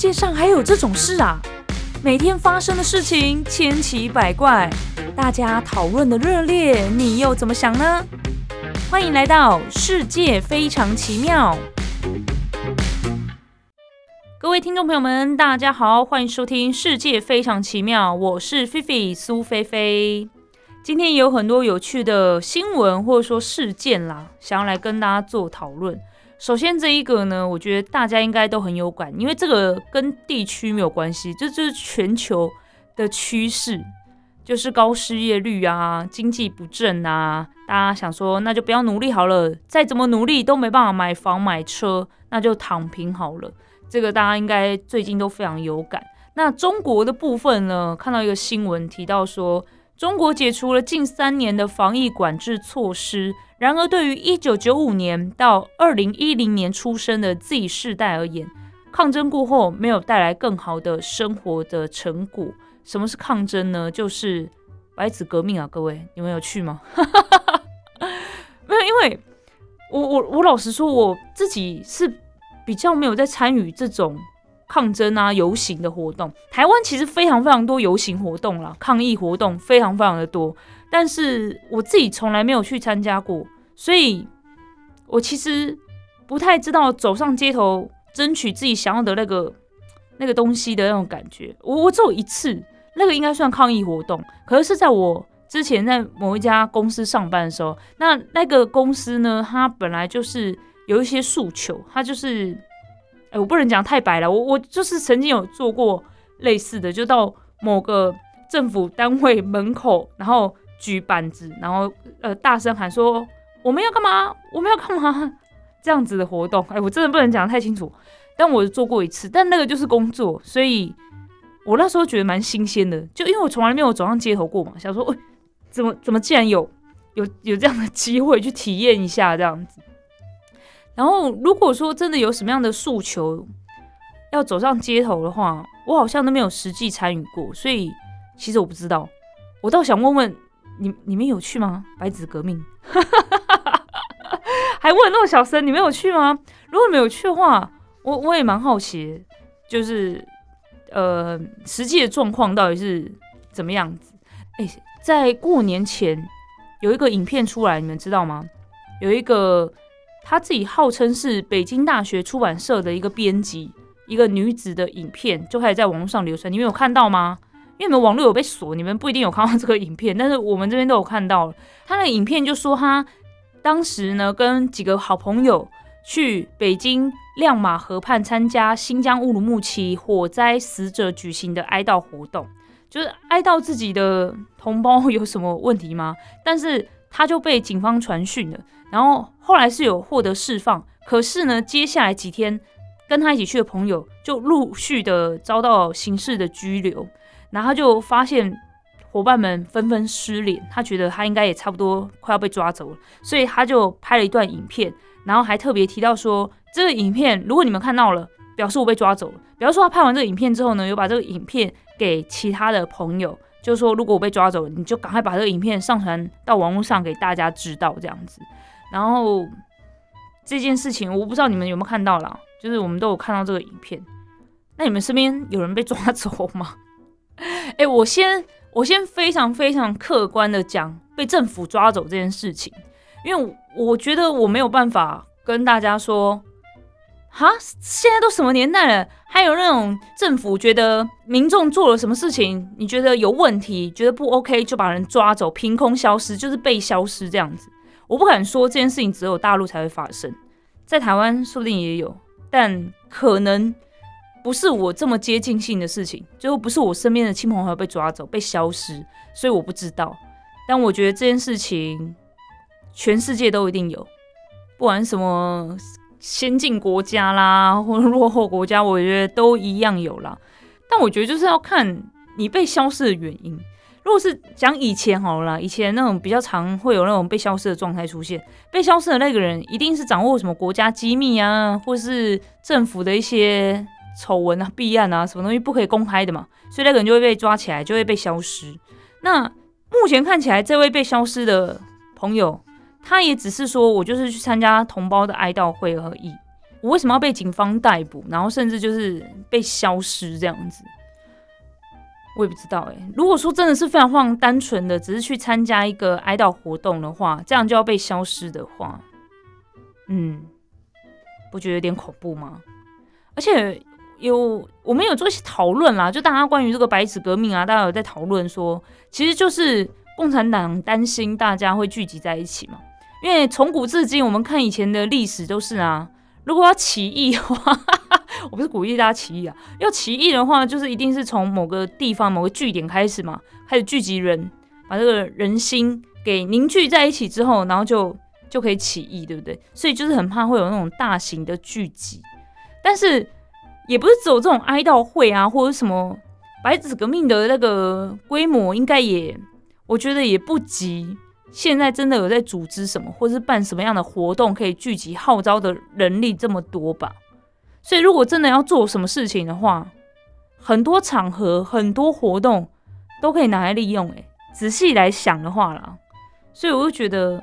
世界上还有这种事啊！每天发生的事情千奇百怪，大家讨论的热烈，你又怎么想呢？欢迎来到世界非常奇妙。各位听众朋友们，大家好，欢迎收听《世界非常奇妙》，我是菲菲苏菲菲。今天有很多有趣的新闻或者说事件啦，想要来跟大家做讨论。首先这一个呢，我觉得大家应该都很有感，因为这个跟地区没有关系，这就是全球的趋势，就是高失业率啊，经济不振啊，大家想说那就不要努力好了，再怎么努力都没办法买房买车，那就躺平好了。这个大家应该最近都非常有感。那中国的部分呢，看到一个新闻提到说，中国解除了近三年的防疫管制措施。然而，对于一九九五年到二零一零年出生的 Z 世代而言，抗争过后没有带来更好的生活的成果。什么是抗争呢？就是白纸革命啊！各位，你们有去吗？没有，因为我我我老实说，我自己是比较没有在参与这种抗争啊、游行的活动。台湾其实非常非常多游行活动啦，抗议活动非常非常的多。但是我自己从来没有去参加过，所以我其实不太知道走上街头争取自己想要的那个那个东西的那种感觉。我我只有一次，那个应该算抗议活动，可是是在我之前在某一家公司上班的时候。那那个公司呢，它本来就是有一些诉求，它就是，哎，我不能讲太白了，我我就是曾经有做过类似的，就到某个政府单位门口，然后。举板子，然后呃大声喊说我们要干嘛？我们要干嘛？这样子的活动，哎，我真的不能讲太清楚。但我做过一次，但那个就是工作，所以我那时候觉得蛮新鲜的，就因为我从来没有走上街头过嘛，想说，喂，怎么怎么竟然有有有这样的机会去体验一下这样子。然后如果说真的有什么样的诉求要走上街头的话，我好像都没有实际参与过，所以其实我不知道。我倒想问问。你你们有去吗？白纸革命，还问那么小声，你们有去吗？如果没有去的话，我我也蛮好奇，就是呃，实际的状况到底是怎么样子？哎，在过年前有一个影片出来，你们知道吗？有一个他自己号称是北京大学出版社的一个编辑，一个女子的影片就开始在网络上流传，你们有看到吗？因为你们网络有被锁，你们不一定有看到这个影片，但是我们这边都有看到了。他的影片就说他当时呢跟几个好朋友去北京亮马河畔参加新疆乌鲁木齐火灾死者举行的哀悼活动，就是哀悼自己的同胞有什么问题吗？但是他就被警方传讯了，然后后来是有获得释放，可是呢，接下来几天跟他一起去的朋友就陆续的遭到刑事的拘留。然后他就发现伙伴们纷纷失联，他觉得他应该也差不多快要被抓走了，所以他就拍了一段影片，然后还特别提到说，这个影片如果你们看到了，表示我被抓走了。比方说他拍完这个影片之后呢，有把这个影片给其他的朋友，就说如果我被抓走了，你就赶快把这个影片上传到网络上给大家知道这样子。然后这件事情我不知道你们有没有看到啦，就是我们都有看到这个影片。那你们身边有人被抓走吗？哎，我先我先非常非常客观的讲被政府抓走这件事情，因为我觉得我没有办法跟大家说，哈，现在都什么年代了，还有那种政府觉得民众做了什么事情，你觉得有问题，觉得不 OK 就把人抓走，凭空消失，就是被消失这样子。我不敢说这件事情只有大陆才会发生，在台湾说不定也有，但可能。不是我这么接近性的事情，最后不是我身边的亲朋好友被抓走、被消失，所以我不知道。但我觉得这件事情，全世界都一定有，不管什么先进国家啦，或者落后国家，我觉得都一样有啦。但我觉得就是要看你被消失的原因。如果是讲以前好了，以前那种比较常会有那种被消失的状态出现，被消失的那个人一定是掌握什么国家机密啊，或是政府的一些。丑闻啊、弊案啊，什么东西不可以公开的嘛？所以那个人就会被抓起来，就会被消失。那目前看起来，这位被消失的朋友，他也只是说我就是去参加同胞的哀悼会而已。我为什么要被警方逮捕，然后甚至就是被消失这样子？我也不知道哎。如果说真的是非常非常单纯的，只是去参加一个哀悼活动的话，这样就要被消失的话，嗯，不觉得有点恐怖吗？而且有我们有做一些讨论啦，就大家关于这个白纸革命啊，大家有在讨论说，其实就是共产党担心大家会聚集在一起嘛。因为从古至今，我们看以前的历史都是啊，如果要起义的话，我不是鼓励大家起义啊，要起义的话，就是一定是从某个地方、某个据点开始嘛，开始聚集人，把这个人心给凝聚在一起之后，然后就就可以起义，对不对？所以就是很怕会有那种大型的聚集，但是也不是只有这种哀悼会啊，或者什么白纸革命的那个规模，应该也我觉得也不及。现在真的有在组织什么，或是办什么样的活动，可以聚集号召的人力这么多吧？所以如果真的要做什么事情的话，很多场合、很多活动都可以拿来利用。诶，仔细来想的话啦，所以我就觉得，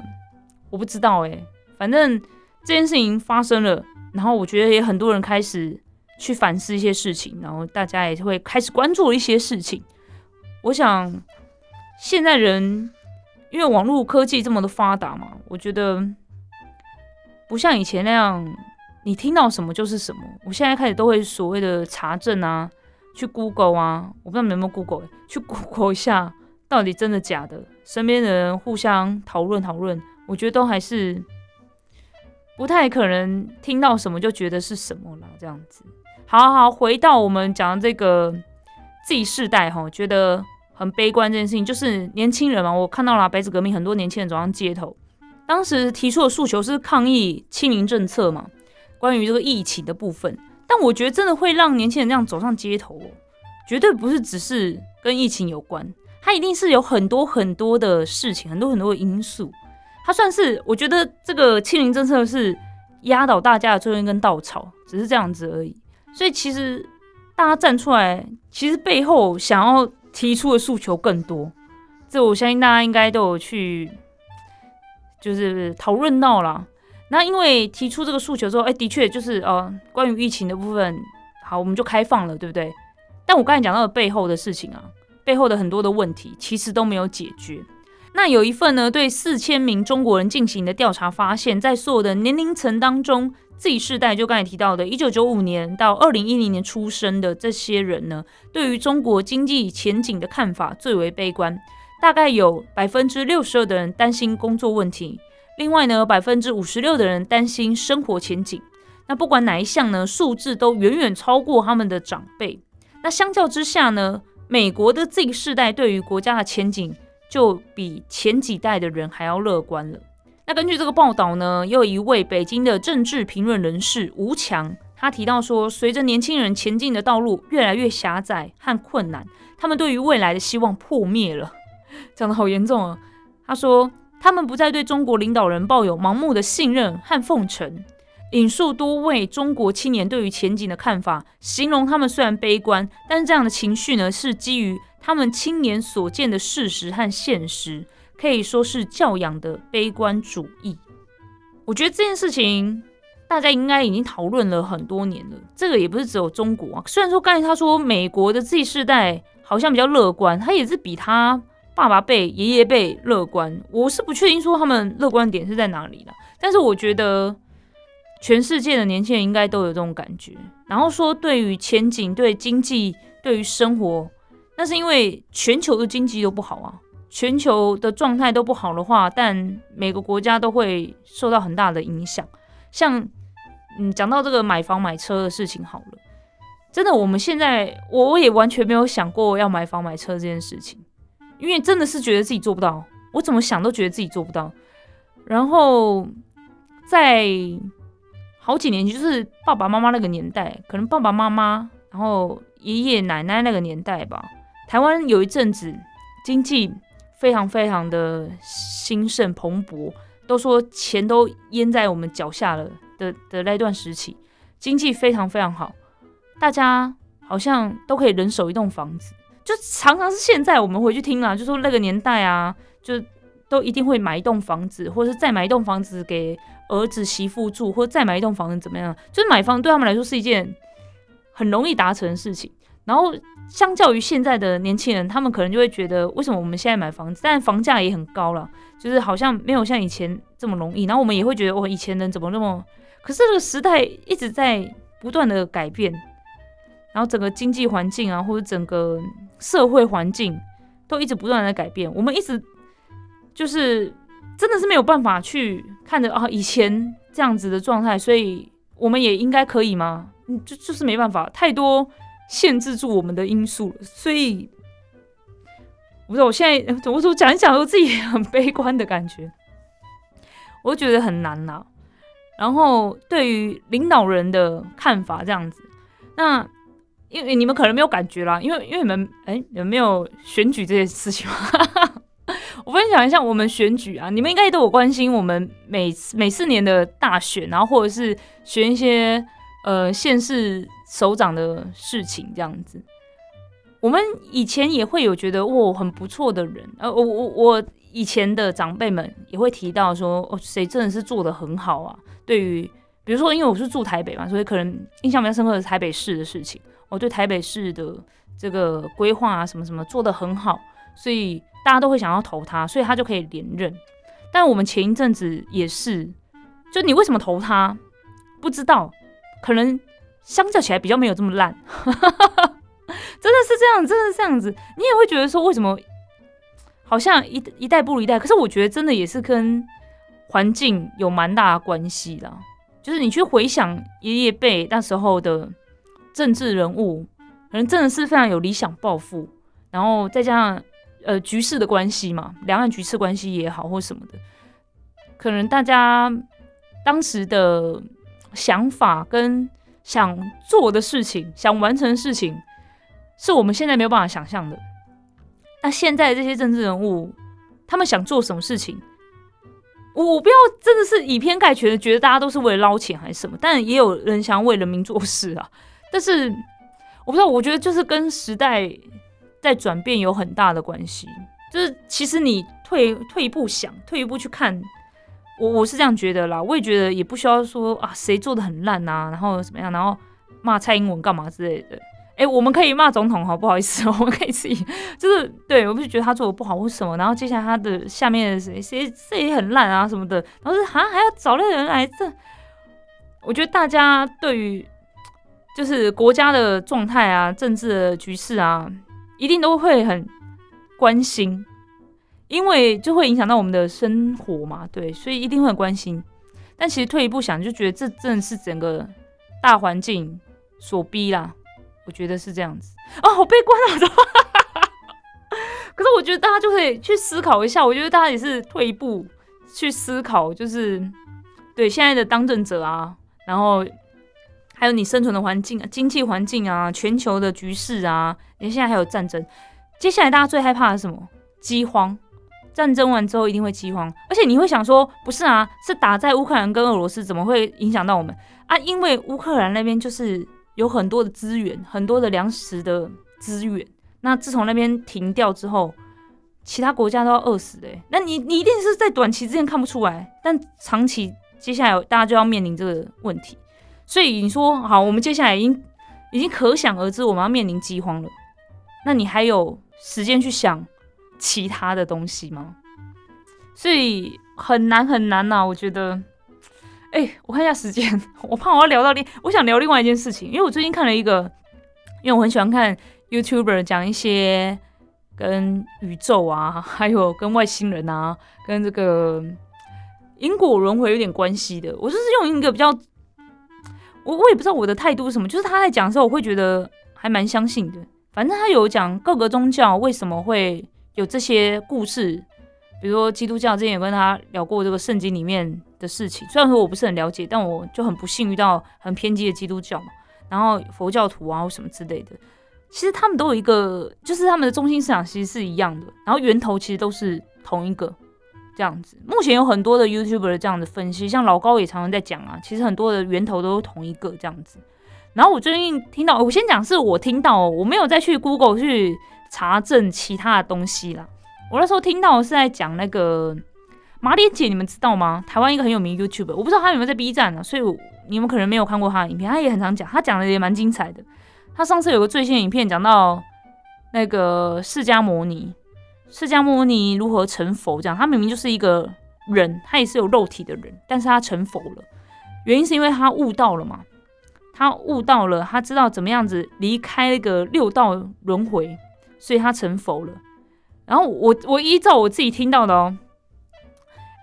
我不知道诶，反正这件事情发生了，然后我觉得也很多人开始去反思一些事情，然后大家也会开始关注一些事情。我想现在人。因为网络科技这么的发达嘛，我觉得不像以前那样，你听到什么就是什么。我现在开始都会所谓的查证啊，去 Google 啊，我不知道你有没有 Google，去 Google 一下到底真的假的。身边的人互相讨论讨论，我觉得都还是不太可能听到什么就觉得是什么了。这样子，好好回到我们讲的这个 Z 世代哈，觉得。很悲观这件事情，就是年轻人嘛，我看到了白纸革命，很多年轻人走上街头，当时提出的诉求是抗议清零政策嘛，关于这个疫情的部分。但我觉得真的会让年轻人这样走上街头，哦绝对不是只是跟疫情有关，它一定是有很多很多的事情，很多很多的因素。它算是我觉得这个清零政策是压倒大家的最后一根稻草，只是这样子而已。所以其实大家站出来，其实背后想要。提出的诉求更多，这我相信大家应该都有去，就是讨论到了。那因为提出这个诉求之后，哎，的确就是呃，关于疫情的部分，好，我们就开放了，对不对？但我刚才讲到的背后的事情啊，背后的很多的问题，其实都没有解决。那有一份呢，对四千名中国人进行的调查发现，在所有的年龄层当中。Z 世代就刚才提到的，一九九五年到二零一零年出生的这些人呢，对于中国经济前景的看法最为悲观。大概有百分之六十二的人担心工作问题，另外呢，百分之五十六的人担心生活前景。那不管哪一项呢，数字都远远超过他们的长辈。那相较之下呢，美国的 Z 世代对于国家的前景就比前几代的人还要乐观了。那根据这个报道呢，又一位北京的政治评论人士吴强，他提到说，随着年轻人前进的道路越来越狭窄和困难，他们对于未来的希望破灭了，讲的好严重啊。他说，他们不再对中国领导人抱有盲目的信任和奉承。引述多位中国青年对于前景的看法，形容他们虽然悲观，但是这样的情绪呢，是基于他们青年所见的事实和现实。可以说是教养的悲观主义。我觉得这件事情大家应该已经讨论了很多年了。这个也不是只有中国啊。虽然说刚才他说美国的 Z 世代好像比较乐观，他也是比他爸爸辈、爷爷辈乐观。我是不确定说他们乐观点是在哪里的。但是我觉得全世界的年轻人应该都有这种感觉。然后说对于前景、对经济、对于生活，那是因为全球的经济都不好啊。全球的状态都不好的话，但每个国家都会受到很大的影响。像，嗯，讲到这个买房买车的事情好了，真的，我们现在我我也完全没有想过要买房买车这件事情，因为真的是觉得自己做不到，我怎么想都觉得自己做不到。然后在好几年，就是爸爸妈妈那个年代，可能爸爸妈妈，然后爷爷奶奶那个年代吧，台湾有一阵子经济。非常非常的兴盛蓬勃，都说钱都淹在我们脚下了的的那段时期，经济非常非常好，大家好像都可以人手一栋房子，就常常是现在我们回去听啊，就说那个年代啊，就都一定会买一栋房子，或者是再买一栋房子给儿子媳妇住，或者再买一栋房子怎么样？就是买房对他们来说是一件很容易达成的事情。然后相较于现在的年轻人，他们可能就会觉得，为什么我们现在买房子，但房价也很高了，就是好像没有像以前这么容易。然后我们也会觉得，哇，以前人怎么那么……可是这个时代一直在不断的改变，然后整个经济环境啊，或者整个社会环境都一直不断的改变，我们一直就是真的是没有办法去看着啊以前这样子的状态，所以我们也应该可以吗？嗯，就就是没办法，太多。限制住我们的因素了，所以我不知道我现在我怎么讲一讲，我自己很悲观的感觉，我觉得很难呐。然后对于领导人的看法这样子，那因为你们可能没有感觉啦，因为因为你们哎有没有选举这件事情？我分享一下我们选举啊，你们应该都有关心我们每每四年的大选，然后或者是选一些呃县市。首长的事情这样子，我们以前也会有觉得哇很不错的人，呃，我我我以前的长辈们也会提到说，哦，谁真的是做的很好啊？对于比如说，因为我是住台北嘛，所以可能印象比较深刻的是台北市的事情，我对台北市的这个规划啊什么什么做的很好，所以大家都会想要投他，所以他就可以连任。但我们前一阵子也是，就你为什么投他？不知道，可能。相较起来比较没有这么烂，真的是这样，真的是这样子。你也会觉得说，为什么好像一一代不如一代？可是我觉得真的也是跟环境有蛮大的关系的。就是你去回想爷爷辈那时候的政治人物，可能真的是非常有理想抱负，然后再加上呃局势的关系嘛，两岸局势关系也好或什么的，可能大家当时的想法跟。想做的事情，想完成的事情，是我们现在没有办法想象的。那现在这些政治人物，他们想做什么事情？我我不要真的是以偏概全的觉得大家都是为了捞钱还是什么，但也有人想为人民做事啊。但是我不知道，我觉得就是跟时代在转变有很大的关系。就是其实你退退一步想，退一步去看。我我是这样觉得啦，我也觉得也不需要说啊，谁做的很烂呐，然后怎么样，然后骂蔡英文干嘛之类的。哎，我们可以骂总统哈，不好意思，我们可以自己就是对，我不是觉得他做的不好或什么，然后接下来他的下面谁谁谁也很烂啊什么的，然后是好像还要找那人来这。我觉得大家对于就是国家的状态啊、政治的局势啊，一定都会很关心。因为就会影响到我们的生活嘛，对，所以一定会很关心。但其实退一步想，就觉得这真的是整个大环境所逼啦。我觉得是这样子啊，好悲观啊！可是我觉得大家就可以去思考一下，我觉得大家也是退一步去思考，就是对现在的当政者啊，然后还有你生存的环境、经济环境啊、全球的局势啊，你现在还有战争，接下来大家最害怕的是什么？饥荒。战争完之后一定会饥荒，而且你会想说，不是啊，是打在乌克兰跟俄罗斯，怎么会影响到我们啊？因为乌克兰那边就是有很多的资源，很多的粮食的资源。那自从那边停掉之后，其他国家都要饿死的。那你你一定是在短期之间看不出来，但长期接下来大家就要面临这个问题。所以你说好，我们接下来已经已经可想而知，我们要面临饥荒了。那你还有时间去想？其他的东西吗？所以很难很难呐，我觉得。哎，我看一下时间，我怕我要聊到另，我想聊另外一件事情，因为我最近看了一个，因为我很喜欢看 YouTuber 讲一些跟宇宙啊，还有跟外星人啊，跟这个因果轮回有点关系的。我就是用一个比较，我我也不知道我的态度是什么，就是他在讲的时候，我会觉得还蛮相信的。反正他有讲各个宗教为什么会。有这些故事，比如说基督教之前有跟他聊过这个圣经里面的事情，虽然说我不是很了解，但我就很不幸遇到很偏激的基督教嘛，然后佛教徒啊或什么之类的，其实他们都有一个，就是他们的中心思想其实是一样的，然后源头其实都是同一个这样子。目前有很多的 YouTuber 这样的分析，像老高也常常在讲啊，其实很多的源头都是同一个这样子。然后我最近听到，我先讲是我听到，我没有再去 Google 去。查证其他的东西啦。我那时候听到是在讲那个马莲姐，你们知道吗？台湾一个很有名 YouTube，我不知道他有没有在 B 站呢，所以你们可能没有看过他的影片。他也很常讲，他讲的也蛮精彩的。他上次有个最新影片讲到那个释迦摩尼，释迦摩尼如何成佛，这样他明明就是一个人，他也是有肉体的人，但是他成佛了，原因是因为他悟到了嘛，他悟到了，他知道怎么样子离开那个六道轮回，所以他成佛了。然后我我依照我自己听到的哦。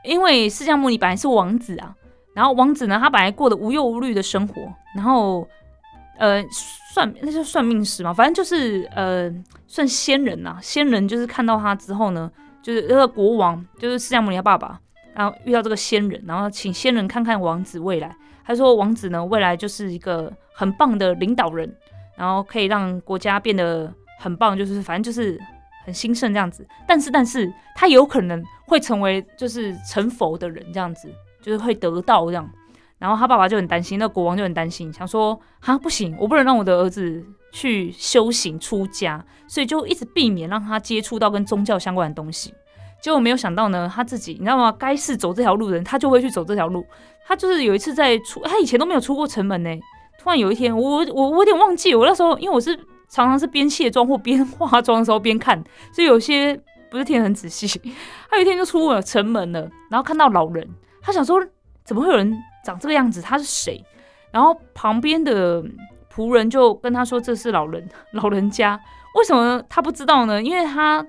因为释迦牟尼本来是王子啊，然后王子呢，他本来过得无忧无虑的生活，然后呃算那就算命师嘛，反正就是呃算仙人呐，仙人就是看到他之后呢，就是那个国王，就是释迦牟尼他爸爸，然后遇到这个仙人，然后请仙人看看王子未来，他说王子呢未来就是一个很棒的领导人，然后可以让国家变得很棒，就是反正就是。很兴盛这样子，但是但是他有可能会成为就是成佛的人这样子，就是会得道这样。然后他爸爸就很担心，那国王就很担心，想说哈不行，我不能让我的儿子去修行出家，所以就一直避免让他接触到跟宗教相关的东西。结果没有想到呢，他自己你知道吗？该是走这条路的人，他就会去走这条路。他就是有一次在出，他以前都没有出过城门呢。突然有一天，我我我有点忘记，我那时候因为我是。常常是边卸妆或 边化妆的时候边看，所以有些不是听得很仔细。他有一天就出了城门了，然后看到老人，他想说怎么会有人长这个样子？他是谁？然后旁边的仆人就跟他说这是老人，老人家。为什么他不知道呢？因为他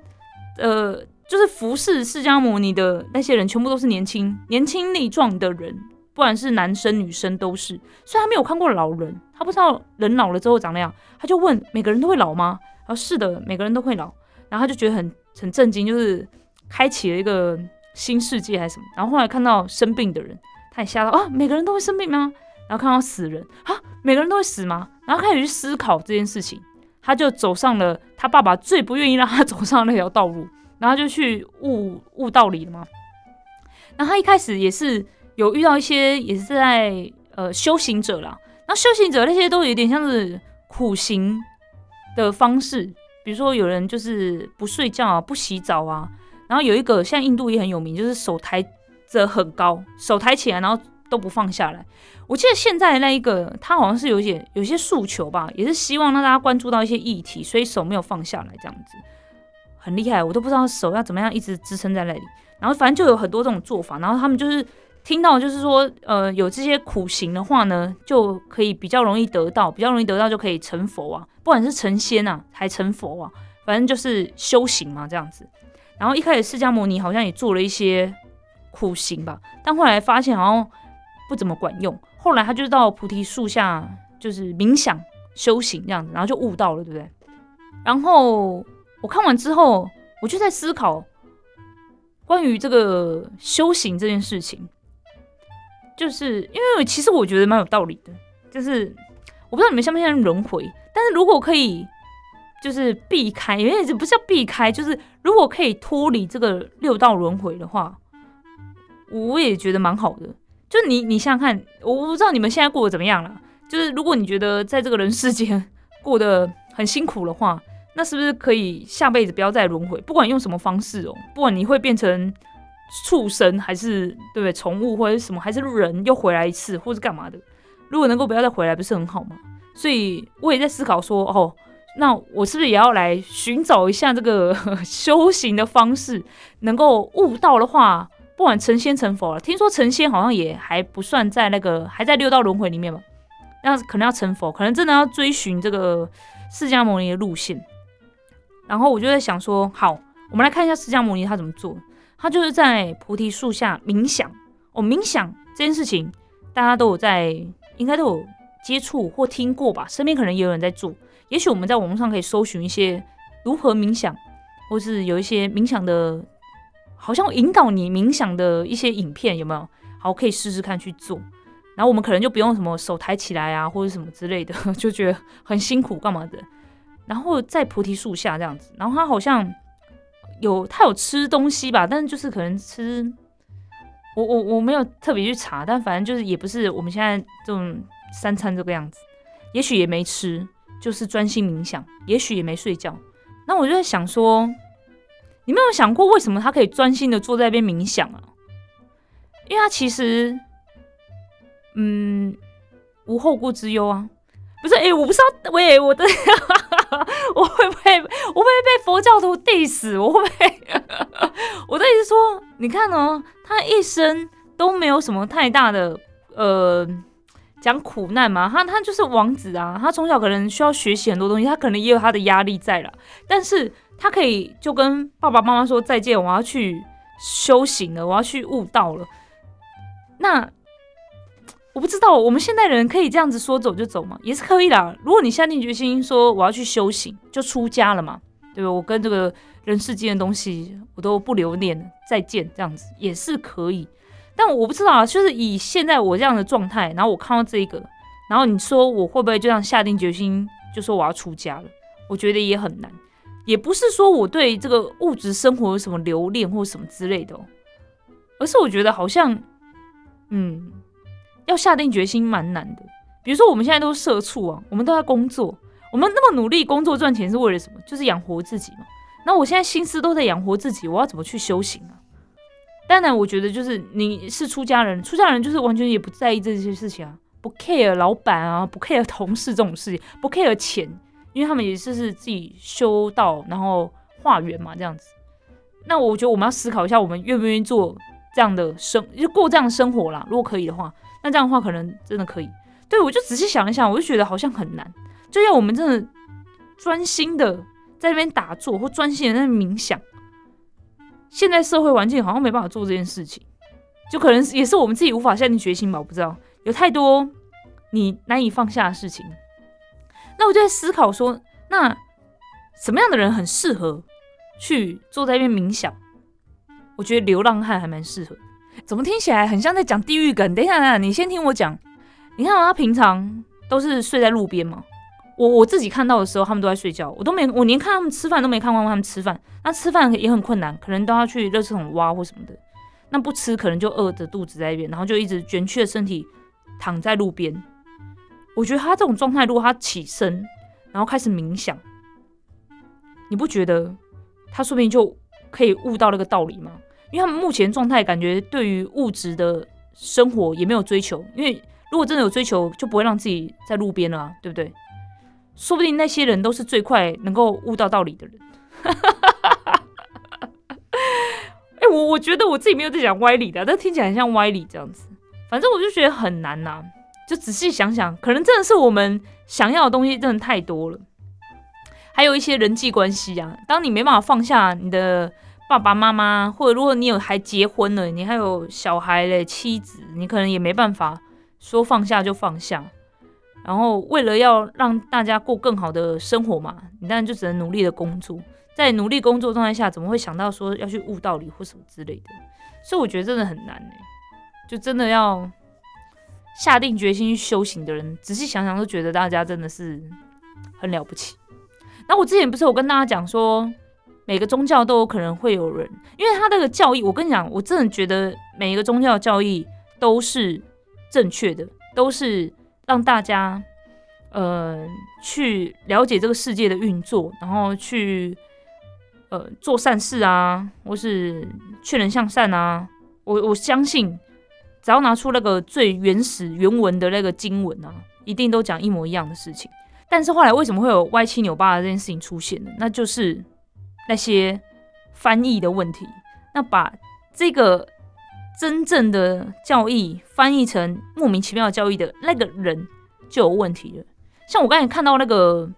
呃，就是服侍释迦牟尼的那些人全部都是年轻、年轻力壮的人。不管是男生女生都是，所以他没有看过老人，他不知道人老了之后长那样，他就问每个人都会老吗？然后是的，每个人都会老，然后他就觉得很很震惊，就是开启了一个新世界还是什么。然后后来看到生病的人，他也吓到啊，每个人都会生病吗？然后看到死人啊，每个人都会死吗？然后开始去思考这件事情，他就走上了他爸爸最不愿意让他 走上那条道路，然后就去悟悟道理了嘛。然后他一开始也是。有遇到一些也是在呃修行者啦，那修行者那些都有点像是苦行的方式，比如说有人就是不睡觉啊，不洗澡啊，然后有一个像印度也很有名，就是手抬着很高，手抬起来然后都不放下来。我记得现在那一个他好像是有点有些诉求吧，也是希望让大家关注到一些议题，所以手没有放下来这样子，很厉害，我都不知道手要怎么样一直支撑在那里。然后反正就有很多这种做法，然后他们就是。听到就是说，呃，有这些苦行的话呢，就可以比较容易得到，比较容易得到就可以成佛啊，不管是成仙啊，还成佛啊，反正就是修行嘛，这样子。然后一开始释迦牟尼好像也做了一些苦行吧，但后来发现好像不怎么管用。后来他就到菩提树下，就是冥想修行这样子，然后就悟到了，对不对？然后我看完之后，我就在思考关于这个修行这件事情。就是因为其实我觉得蛮有道理的，就是我不知道你们相不相信轮回，但是如果可以就是避开，因为这不是要避开，就是如果可以脱离这个六道轮回的话，我也觉得蛮好的。就你你想想看，我不知道你们现在过得怎么样了。就是如果你觉得在这个人世间 过得很辛苦的话，那是不是可以下辈子不要再轮回？不管用什么方式哦，不管你会变成。畜生还是对不对？宠物或者什么还是人又回来一次，或者干嘛的？如果能够不要再回来，不是很好吗？所以我也在思考说，哦，那我是不是也要来寻找一下这个 修行的方式？能够悟道的话，不管成仙成佛了，听说成仙好像也还不算在那个还在六道轮回里面嘛。那可能要成佛，可能真的要追寻这个释迦牟尼的路线。然后我就在想说，好，我们来看一下释迦牟尼他怎么做。他就是在菩提树下冥想哦，冥想这件事情大家都有在，应该都有接触或听过吧？身边可能也有人在做。也许我们在网络上可以搜寻一些如何冥想，或是有一些冥想的，好像引导你冥想的一些影片，有没有？好，可以试试看去做。然后我们可能就不用什么手抬起来啊，或者什么之类的，就觉得很辛苦干嘛的。然后在菩提树下这样子，然后他好像。有他有吃东西吧，但是就是可能吃，我我我没有特别去查，但反正就是也不是我们现在这种三餐这个样子，也许也没吃，就是专心冥想，也许也没睡觉。那我就在想说，你没有想过为什么他可以专心的坐在那边冥想啊？因为他其实，嗯，无后顾之忧啊。不是，哎，我不知道，喂，我的，我会不会，我会不会被佛教徒 diss？我会不会？我的意思说，你看哦，他一生都没有什么太大的，呃，讲苦难嘛。他他就是王子啊，他从小可能需要学习很多东西，他可能也有他的压力在了，但是他可以就跟爸爸妈妈说再见，我要去修行了，我要去悟道了。那。我不知道，我们现代人可以这样子说走就走吗？也是可以的。如果你下定决心说我要去修行，就出家了嘛，对吧？我跟这个人世间的东西我都不留恋，再见，这样子也是可以。但我不知道啊，就是以现在我这样的状态，然后我看到这个，然后你说我会不会就这样下定决心就说我要出家了？我觉得也很难。也不是说我对这个物质生活有什么留恋或什么之类的，哦而是我觉得好像，嗯。要下定决心蛮难的。比如说，我们现在都是社畜啊，我们都在工作，我们那么努力工作赚钱是为了什么？就是养活自己嘛。那我现在心思都在养活自己，我要怎么去修行啊？当然，我觉得就是你是出家人，出家人就是完全也不在意这些事情啊，不 care 老板啊，不 care 同事这种事情，不 care 钱，因为他们也是是自己修道然后化缘嘛，这样子。那我觉得我们要思考一下，我们愿不愿意做这样的生，就过这样的生活啦？如果可以的话。那这样的话，可能真的可以。对我就仔细想一想，我就觉得好像很难。就要我们真的专心的在那边打坐，或专心的在那冥想。现在社会环境好像没办法做这件事情，就可能也是我们自己无法下定决心吧。我不知道，有太多你难以放下的事情。那我就在思考说，那什么样的人很适合去坐在那边冥想？我觉得流浪汉还蛮适合。怎么听起来很像在讲地狱梗？等一下，等一下你先听我讲。你看他平常都是睡在路边嘛。我我自己看到的时候，他们都在睡觉，我都没，我连看他们吃饭都没看过他们吃饭。那吃饭也很困难，可能都要去热车桶挖或什么的。那不吃，可能就饿着肚子在那边，然后就一直卷曲的身体躺在路边。我觉得他这种状态，如果他起身，然后开始冥想，你不觉得他说不定就可以悟到那个道理吗？因为他们目前状态感觉对于物质的生活也没有追求，因为如果真的有追求，就不会让自己在路边了，对不对？说不定那些人都是最快能够悟到道理的人。哎，我我觉得我自己没有在讲歪理的，但听起来很像歪理这样子。反正我就觉得很难呐，就仔细想想，可能真的是我们想要的东西真的太多了，还有一些人际关系啊，当你没办法放下你的。爸爸妈妈，或者如果你有还结婚了，你还有小孩嘞，妻子，你可能也没办法说放下就放下。然后为了要让大家过更好的生活嘛，你当然就只能努力的工作。在努力工作状态下，怎么会想到说要去悟道理或什么之类的？所以我觉得真的很难哎，就真的要下定决心去修行的人，仔细想想都觉得大家真的是很了不起。那我之前不是有跟大家讲说。每个宗教都有可能会有人，因为他这个教义，我跟你讲，我真的觉得每一个宗教教义都是正确的，都是让大家呃去了解这个世界的运作，然后去呃做善事啊，或是劝人向善啊。我我相信，只要拿出那个最原始原文的那个经文啊，一定都讲一模一样的事情。但是后来为什么会有歪七扭八的这件事情出现呢？那就是。那些翻译的问题，那把这个真正的教义翻译成莫名其妙的教义的那个人就有问题了。像我刚才看到那个，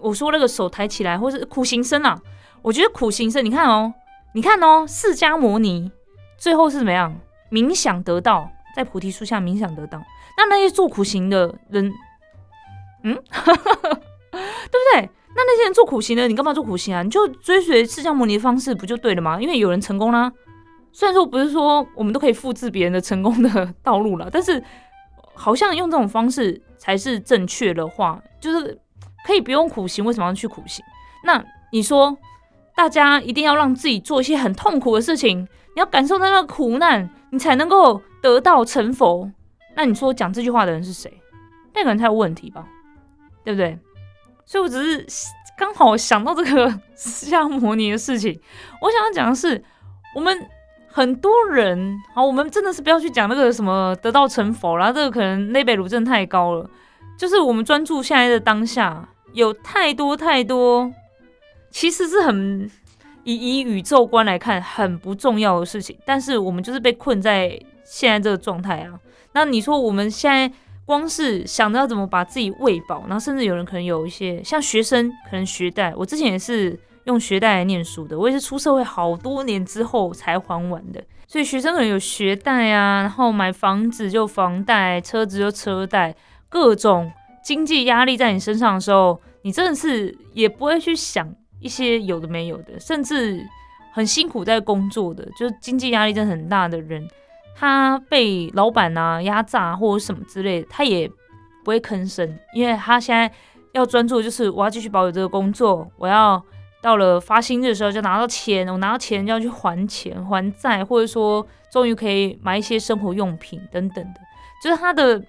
我说那个手抬起来，或是苦行僧啊，我觉得苦行僧，你看哦，你看哦，释迦牟尼最后是怎么样？冥想得道，在菩提树下冥想得道。那那些做苦行的人，嗯，对不对？那那些人做苦行的，你干嘛做苦行啊？你就追随释迦牟尼的方式不就对了吗？因为有人成功啦。虽然说不是说我们都可以复制别人的成功的道路了，但是好像用这种方式才是正确的话，就是可以不用苦行，为什么要去苦行？那你说大家一定要让自己做一些很痛苦的事情，你要感受到那个苦难，你才能够得到成佛。那你说讲这句话的人是谁？那个人才有问题吧？对不对？所以，我只是刚好想到这个释迦牟尼的事情。我想要讲的是，我们很多人，好，我们真的是不要去讲那个什么得道成佛啦，这个可能内贝鲁真的太高了。就是我们专注现在的当下，有太多太多，其实是很以以宇宙观来看很不重要的事情，但是我们就是被困在现在这个状态啊。那你说我们现在光是想着要怎么把自己喂饱，然后甚至有人可能有一些像学生，可能学贷，我之前也是用学贷来念书的，我也是出社会好多年之后才还完的。所以学生可能有学贷啊，然后买房子就房贷，车子就车贷。各种经济压力在你身上的时候，你真的是也不会去想一些有的没有的，甚至很辛苦在工作的，就是经济压力真的很大的人，他被老板啊压榨或者什么之类的，他也不会吭声，因为他现在要专注的就是我要继续保有这个工作，我要到了发薪日的时候就拿到钱，我拿到钱就要去还钱还债，或者说终于可以买一些生活用品等等的，就是他的。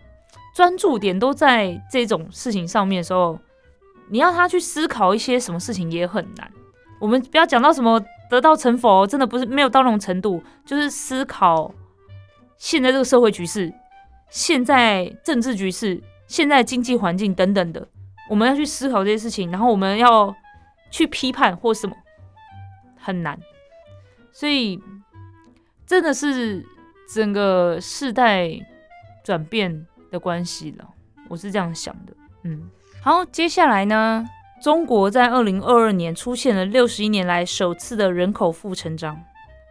专注点都在这种事情上面的时候，你要他去思考一些什么事情也很难。我们不要讲到什么得道成佛，真的不是没有到那种程度，就是思考现在这个社会局势、现在政治局势、现在经济环境等等的，我们要去思考这些事情，然后我们要去批判或什么，很难。所以真的是整个世代转变。的关系了，我是这样想的。嗯，好，接下来呢，中国在二零二二年出现了六十一年来首次的人口负成长。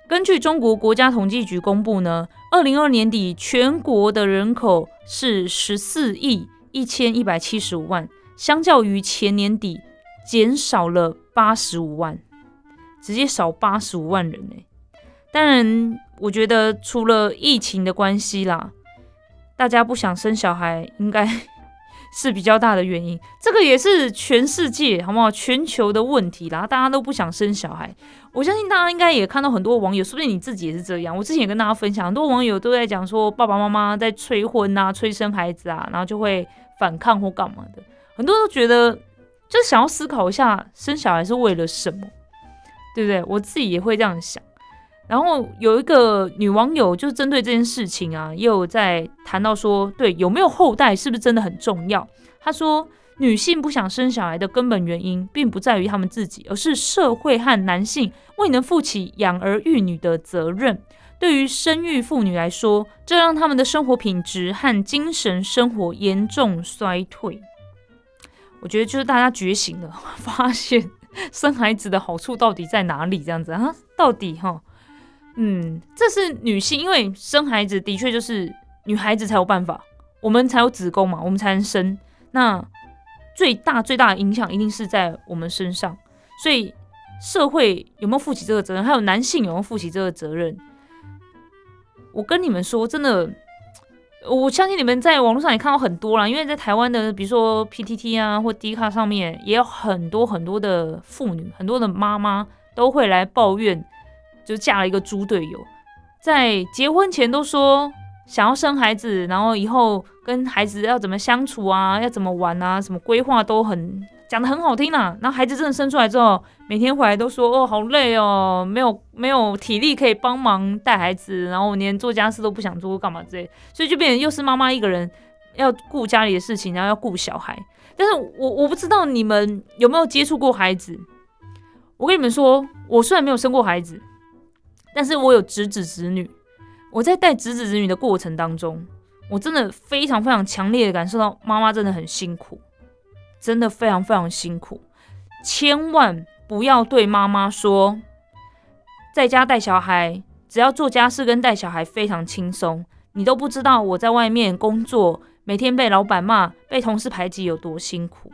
根据中国国家统计局公布呢，二零二年底全国的人口是十四亿一千一百七十五万，相较于前年底减少了八十五万，直接少八十五万人呢。当然，我觉得除了疫情的关系啦。大家不想生小孩，应该是比较大的原因。这个也是全世界好不好？全球的问题啦，大家都不想生小孩。我相信大家应该也看到很多网友，说不定你自己也是这样。我之前也跟大家分享，很多网友都在讲说，爸爸妈妈在催婚啊、催生孩子啊，然后就会反抗或干嘛的。很多都觉得，就是想要思考一下，生小孩是为了什么，对不对？我自己也会这样想。然后有一个女网友，就是针对这件事情啊，也有在谈到说，对有没有后代是不是真的很重要？她说，女性不想生小孩的根本原因，并不在于她们自己，而是社会和男性未能负起养儿育女的责任。对于生育妇女来说，这让他们的生活品质和精神生活严重衰退。我觉得就是大家觉醒了，发现生孩子的好处到底在哪里？这样子啊，到底哈？嗯，这是女性，因为生孩子的确就是女孩子才有办法，我们才有子宫嘛，我们才能生。那最大最大的影响一定是在我们身上，所以社会有没有负起这个责任，还有男性有没有负起这个责任？我跟你们说，真的，我相信你们在网络上也看到很多啦，因为在台湾的，比如说 PTT 啊或 D 卡上面，也有很多很多的妇女，很多的妈妈都会来抱怨。就嫁了一个猪队友，在结婚前都说想要生孩子，然后以后跟孩子要怎么相处啊，要怎么玩啊，什么规划都很讲的很好听啊。然后孩子真的生出来之后，每天回来都说哦好累哦，没有没有体力可以帮忙带孩子，然后连做家事都不想做，干嘛之类，所以就变成又是妈妈一个人要顾家里的事情，然后要顾小孩。但是我我不知道你们有没有接触过孩子，我跟你们说，我虽然没有生过孩子。但是我有侄子侄女，我在带侄子侄女的过程当中，我真的非常非常强烈的感受到妈妈真的很辛苦，真的非常非常辛苦。千万不要对妈妈说，在家带小孩，只要做家事跟带小孩非常轻松，你都不知道我在外面工作，每天被老板骂，被同事排挤有多辛苦。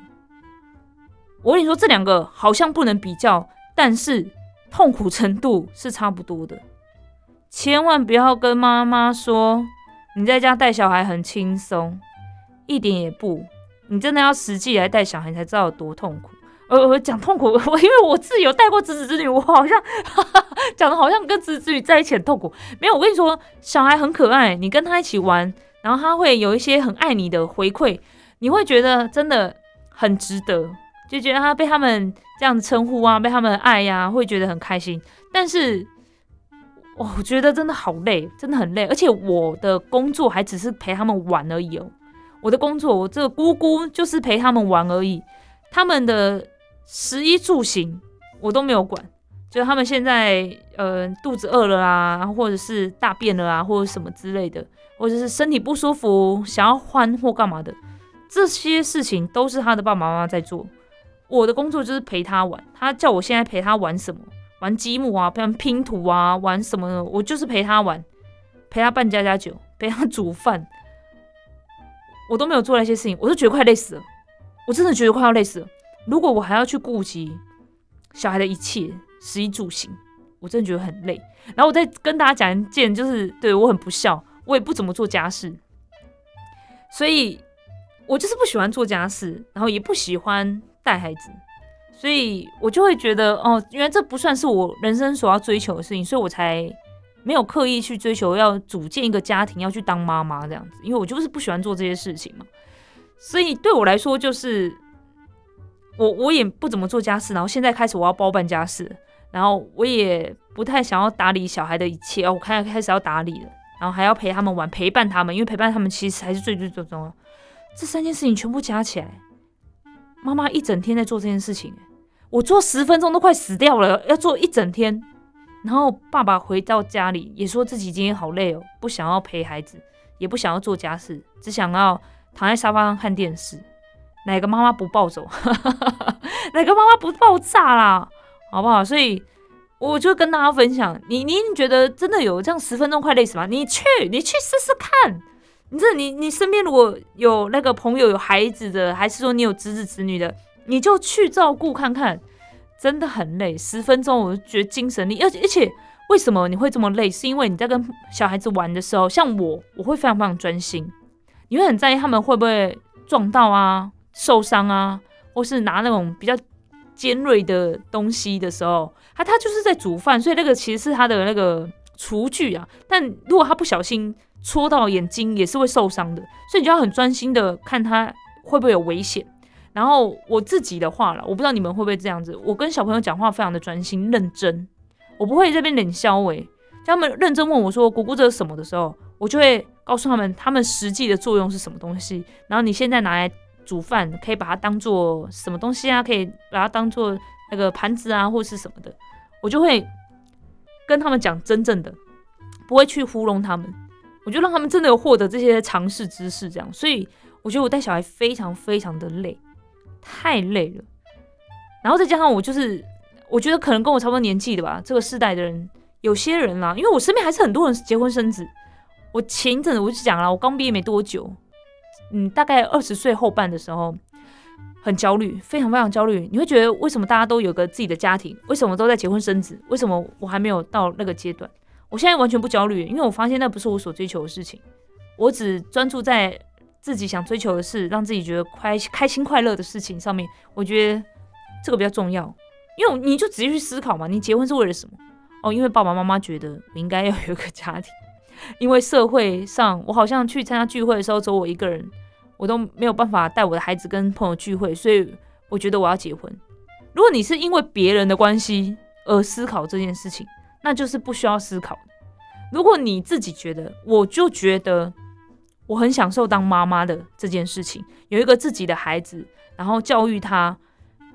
我跟你说，这两个好像不能比较，但是。痛苦程度是差不多的，千万不要跟妈妈说你在家带小孩很轻松，一点也不。你真的要实际来带小孩，才知道有多痛苦。呃，我讲痛苦，我因为我自己有带过侄子侄女，我好像 讲的好像跟侄子侄女在一起很痛苦。没有，我跟你说，小孩很可爱，你跟他一起玩，然后他会有一些很爱你的回馈，你会觉得真的很值得。就觉得他被他们这样子称呼啊，被他们爱呀，会觉得很开心。但是，我觉得真的好累，真的很累，而且我的工作还只是陪他们玩而已哦。我的工作，我这个姑姑就是陪他们玩而已，他们的食衣住行我都没有管，就他们现在呃肚子饿了啊，或者是大便了啊，或者什么之类的，或者是身体不舒服想要换或干嘛的，这些事情都是他的爸爸妈妈在做。我的工作就是陪他玩，他叫我现在陪他玩什么，玩积木啊，陪他拼图啊，玩什么？我就是陪他玩，陪他办家家酒，陪他煮饭。我都没有做那些事情，我都觉得快累死了。我真的觉得快要累死了。如果我还要去顾及小孩的一切食衣住行，我真的觉得很累。然后我再跟大家讲一件，就是对我很不孝，我也不怎么做家事，所以我就是不喜欢做家事，然后也不喜欢带孩子，所以我就会觉得，哦，原来这不算是我人生所要追求的事情，所以我才。没有刻意去追求要组建一个家庭，要去当妈妈这样子，因为我就是不喜欢做这些事情嘛。所以对我来说，就是我我也不怎么做家事，然后现在开始我要包办家事，然后我也不太想要打理小孩的一切哦，我开开始要打理了，然后还要陪他们玩，陪伴他们，因为陪伴他们其实还是最最最重要。这三件事情全部加起来，妈妈一整天在做这件事情，我做十分钟都快死掉了，要做一整天。然后爸爸回到家里也说自己今天好累哦，不想要陪孩子，也不想要做家事，只想要躺在沙发上看电视。哪个妈妈不暴走？哪个妈妈不爆炸啦？好不好？所以我就跟大家分享，你你觉得真的有这样十分钟快累死吗？你去，你去试试看。你这你你身边如果有那个朋友有孩子的，还是说你有侄子侄女的，你就去照顾看看。真的很累，十分钟我就觉得精神力，而且而且为什么你会这么累？是因为你在跟小孩子玩的时候，像我，我会非常非常专心，你会很在意他们会不会撞到啊、受伤啊，或是拿那种比较尖锐的东西的时候，他他就是在煮饭，所以那个其实是他的那个厨具啊。但如果他不小心戳到眼睛，也是会受伤的，所以你就要很专心的看他会不会有危险。然后我自己的话了，我不知道你们会不会这样子。我跟小朋友讲话非常的专心认真，我不会这边冷笑诶。他们认真问我说“姑姑这是什么”的时候，我就会告诉他们他们实际的作用是什么东西。然后你现在拿来煮饭，可以把它当做什么东西啊？可以把它当做那个盘子啊，或是什么的。我就会跟他们讲真正的，不会去糊弄他们。我就让他们真的有获得这些常识知识，这样。所以我觉得我带小孩非常非常的累。太累了，然后再加上我就是，我觉得可能跟我差不多年纪的吧，这个世代的人，有些人啦，因为我身边还是很多人结婚生子。我前一阵子我就讲了，我刚毕业没多久，嗯，大概二十岁后半的时候，很焦虑，非常非常焦虑。你会觉得为什么大家都有个自己的家庭，为什么都在结婚生子，为什么我还没有到那个阶段？我现在完全不焦虑，因为我发现那不是我所追求的事情，我只专注在。自己想追求的事，让自己觉得快开心快乐的事情上面，我觉得这个比较重要。因为你就直接去思考嘛，你结婚是为了什么？哦，因为爸爸妈妈觉得我应该要有一个家庭。因为社会上，我好像去参加聚会的时候，只有我一个人，我都没有办法带我的孩子跟朋友聚会，所以我觉得我要结婚。如果你是因为别人的关系而思考这件事情，那就是不需要思考。如果你自己觉得，我就觉得。我很享受当妈妈的这件事情，有一个自己的孩子，然后教育他，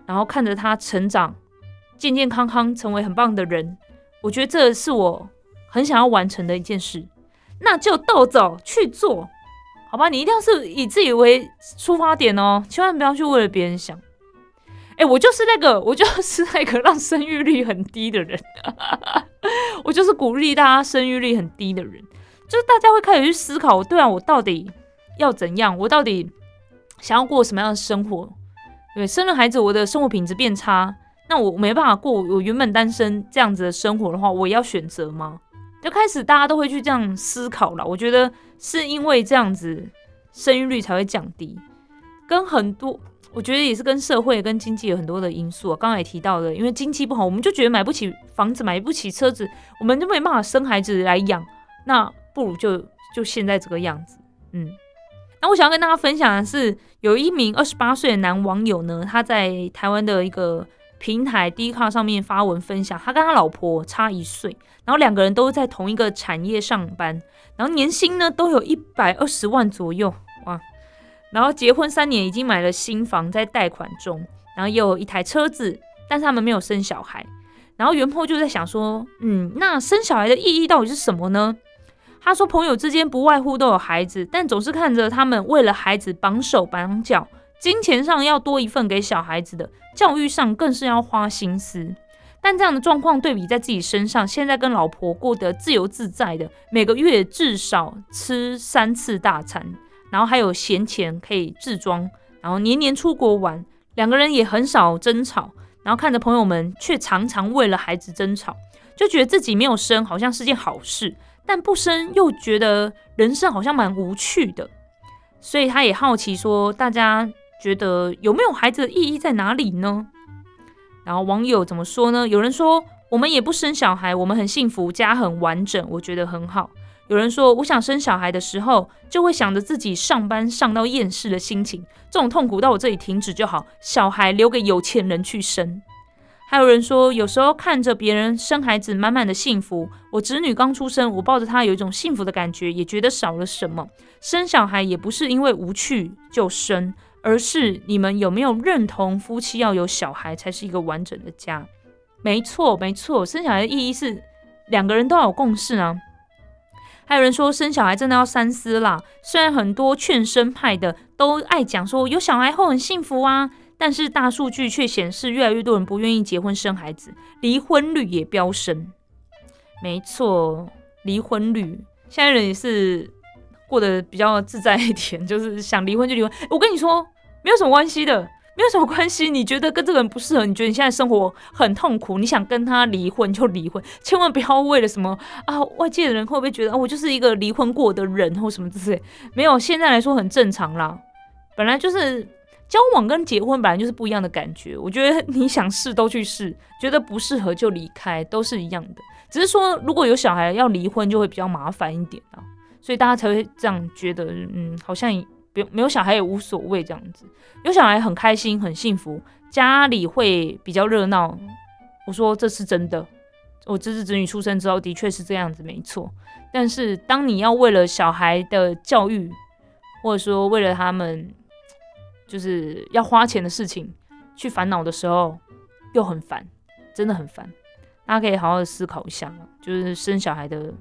然后看着他成长，健健康康成为很棒的人，我觉得这是我很想要完成的一件事。那就豆走去做，好吧？你一定要是以自己为出发点哦，千万不要去为了别人想。哎，我就是那个，我就是那个让生育率很低的人，我就是鼓励大家生育率很低的人。就是大家会开始去思考，对啊，我到底要怎样？我到底想要过什么样的生活？对，生了孩子，我的生活品质变差，那我没办法过我原本单身这样子的生活的话，我要选择吗？就开始大家都会去这样思考了。我觉得是因为这样子，生育率才会降低，跟很多我觉得也是跟社会跟经济有很多的因素。刚才也提到的，因为经济不好，我们就觉得买不起房子，买不起车子，我们就没办法生孩子来养。那不如就就现在这个样子，嗯。那我想要跟大家分享的是，有一名二十八岁的男网友呢，他在台湾的一个平台 d 卡上面发文分享，他跟他老婆差一岁，然后两个人都在同一个产业上班，然后年薪呢都有一百二十万左右，然后结婚三年已经买了新房在贷款中，然后又有一台车子，但是他们没有生小孩。然后袁坡就在想说，嗯，那生小孩的意义到底是什么呢？他说，朋友之间不外乎都有孩子，但总是看着他们为了孩子绑手绑脚，金钱上要多一份给小孩子的，教育上更是要花心思。但这样的状况对比在自己身上，现在跟老婆过得自由自在的，每个月至少吃三次大餐，然后还有闲钱可以自装，然后年年出国玩，两个人也很少争吵。然后看着朋友们却常常为了孩子争吵，就觉得自己没有生好像是件好事，但不生又觉得人生好像蛮无趣的。所以他也好奇说，大家觉得有没有孩子的意义在哪里呢？然后网友怎么说呢？有人说我们也不生小孩，我们很幸福，家很完整，我觉得很好。有人说，我想生小孩的时候，就会想着自己上班上到厌世的心情，这种痛苦到我这里停止就好，小孩留给有钱人去生。还有人说，有时候看着别人生孩子满满的幸福，我侄女刚出生，我抱着她有一种幸福的感觉，也觉得少了什么。生小孩也不是因为无趣就生，而是你们有没有认同夫妻要有小孩才是一个完整的家？没错，没错，生小孩的意义是两个人都要有共识啊。还有人说生小孩真的要三思啦。虽然很多劝生派的都爱讲说有小孩后很幸福啊，但是大数据却显示越来越多人不愿意结婚生孩子，离婚率也飙升。没错，离婚率现在人也是过得比较自在一点，就是想离婚就离婚。我跟你说，没有什么关系的。没有什么关系，你觉得跟这个人不适合，你觉得你现在生活很痛苦，你想跟他离婚就离婚，千万不要为了什么啊，外界的人会不会觉得啊，我就是一个离婚过的人或什么之类？没有，现在来说很正常啦。本来就是交往跟结婚本来就是不一样的感觉，我觉得你想试都去试，觉得不适合就离开，都是一样的。只是说如果有小孩要离婚就会比较麻烦一点啊，所以大家才会这样觉得，嗯，好像。没没有小孩也无所谓，这样子有小孩很开心很幸福，家里会比较热闹。我说这是真的，我侄子侄女出生之后的确是这样子，没错。但是当你要为了小孩的教育，或者说为了他们就是要花钱的事情去烦恼的时候，又很烦，真的很烦。大家可以好好思考一下，就是生小孩的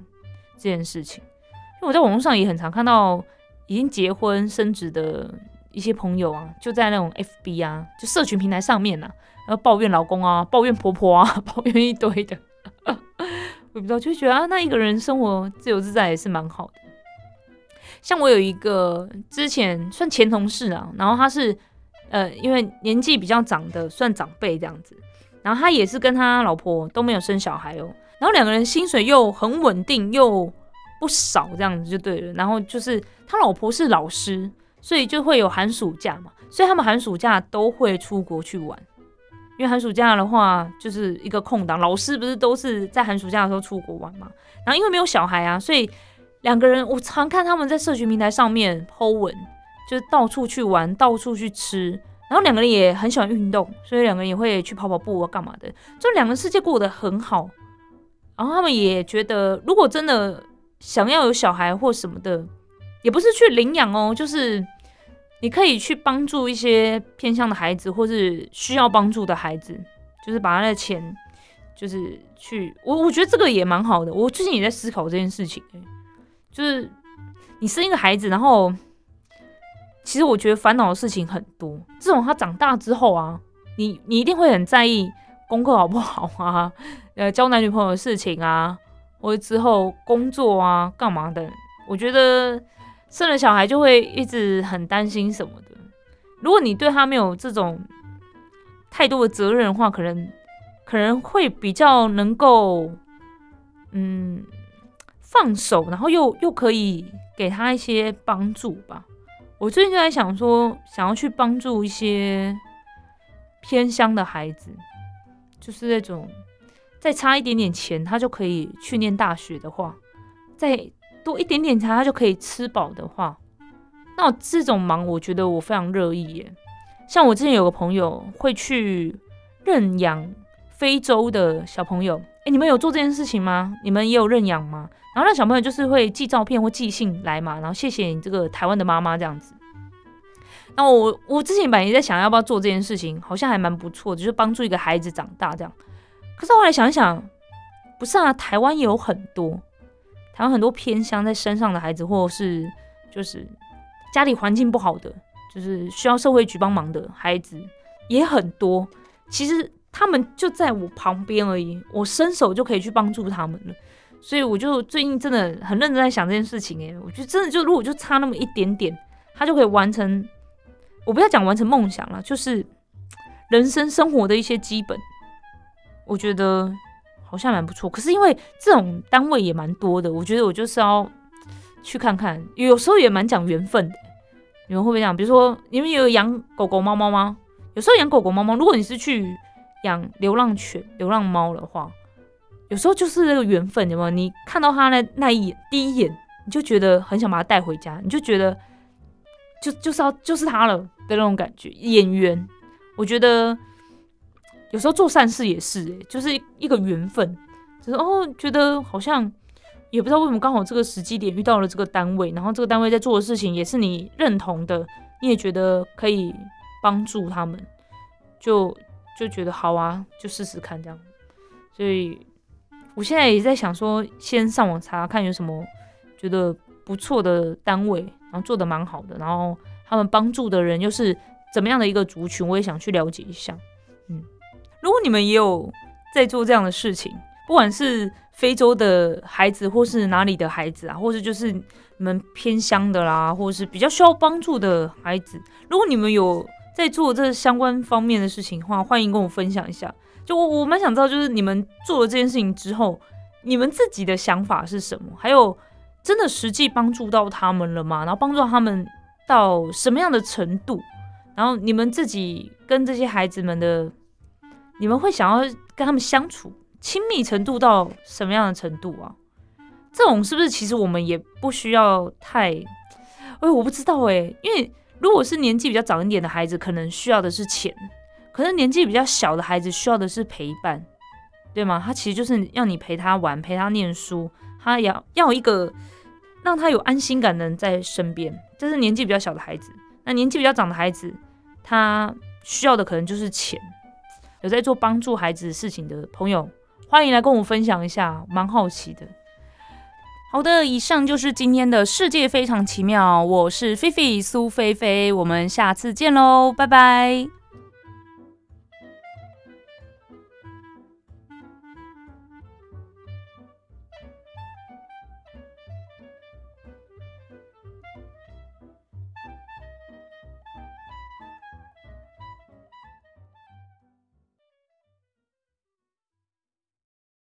这件事情。因为我在网络上也很常看到。已经结婚生子的一些朋友啊，就在那种 FB 啊，就社群平台上面呐，然后抱怨老公啊，抱怨婆婆啊，抱怨一堆的。我不知道，就觉得啊，那一个人生活自由自在也是蛮好的。像我有一个之前算前同事啊，然后他是呃，因为年纪比较长的，算长辈这样子，然后他也是跟他老婆都没有生小孩哦，然后两个人薪水又很稳定又。不少这样子就对了，然后就是他老婆是老师，所以就会有寒暑假嘛，所以他们寒暑假都会出国去玩。因为寒暑假的话就是一个空档，老师不是都是在寒暑假的时候出国玩嘛。然后因为没有小孩啊，所以两个人我常看他们在社群平台上面 po 文，就是到处去玩，到处去吃。然后两个人也很喜欢运动，所以两个人也会去跑跑步啊，干嘛的，就两个世界过得很好。然后他们也觉得，如果真的。想要有小孩或什么的，也不是去领养哦，就是你可以去帮助一些偏向的孩子，或是需要帮助的孩子，就是把他的钱，就是去我我觉得这个也蛮好的。我最近也在思考这件事情，就是你生一个孩子，然后其实我觉得烦恼的事情很多。自从他长大之后啊，你你一定会很在意功课好不好啊，呃，交男女朋友的事情啊。我之后工作啊，干嘛的？我觉得生了小孩就会一直很担心什么的。如果你对他没有这种太多的责任的话，可能可能会比较能够嗯放手，然后又又可以给他一些帮助吧。我最近就在想说，想要去帮助一些偏乡的孩子，就是那种。再差一点点钱，他就可以去念大学的话，再多一点点钱，他就可以吃饱的话，那这种忙，我觉得我非常乐意耶。像我之前有个朋友会去认养非洲的小朋友。哎，你们有做这件事情吗？你们也有认养吗？然后那小朋友就是会寄照片或寄信来嘛，然后谢谢你这个台湾的妈妈这样子。那我我之前本来也在想要不要做这件事情，好像还蛮不错的，就是帮助一个孩子长大这样。可是后来想一想，不是啊，台湾也有很多，台湾很多偏乡在山上的孩子，或者是就是家里环境不好的，就是需要社会局帮忙的孩子也很多。其实他们就在我旁边而已，我伸手就可以去帮助他们了。所以我就最近真的很认真在想这件事情，诶，我觉得真的就如果就差那么一点点，他就可以完成。我不要讲完成梦想了，就是人生生活的一些基本，我觉得好像蛮不错。可是因为这种单位也蛮多的，我觉得我就是要去看看。有时候也蛮讲缘分的。你们会不会讲？比如说你们有养狗狗、猫猫吗？有时候养狗狗、猫猫，如果你是去养流浪犬、流浪猫的话。有时候就是那个缘分，有没有？你看到它那那一眼，第一眼你就觉得很想把它带回家，你就觉得就就是要就是它了的那种感觉。演员，我觉得有时候做善事也是，哎，就是一个缘分，就是哦，觉得好像也不知道为什么刚好这个时机点遇到了这个单位，然后这个单位在做的事情也是你认同的，你也觉得可以帮助他们，就就觉得好啊，就试试看这样，所以。我现在也在想说，先上网查看有什么觉得不错的单位，然后做的蛮好的，然后他们帮助的人又是怎么样的一个族群，我也想去了解一下。如果你们也有在做这样的事情，不管是非洲的孩子，或是哪里的孩子啊，或者就是你们偏乡的啦，或者是比较需要帮助的孩子，如果你们有在做这相关方面的事情的话，欢迎跟我分享一下。就我我蛮想知道，就是你们做了这件事情之后，你们自己的想法是什么？还有真的实际帮助到他们了吗？然后帮助他们到什么样的程度？然后你们自己跟这些孩子们的，你们会想要跟他们相处亲密程度到什么样的程度啊？这种是不是其实我们也不需要太……哎，我不知道哎，因为如果是年纪比较长一点的孩子，可能需要的是钱。可是年纪比较小的孩子需要的是陪伴，对吗？他其实就是要你陪他玩，陪他念书，他要要一个让他有安心感的人在身边。这是年纪比较小的孩子。那年纪比较长的孩子，他需要的可能就是钱。有在做帮助孩子事情的朋友，欢迎来跟我分享一下，蛮好奇的。好的，以上就是今天的世界非常奇妙。我是菲菲苏菲菲，我们下次见喽，拜拜。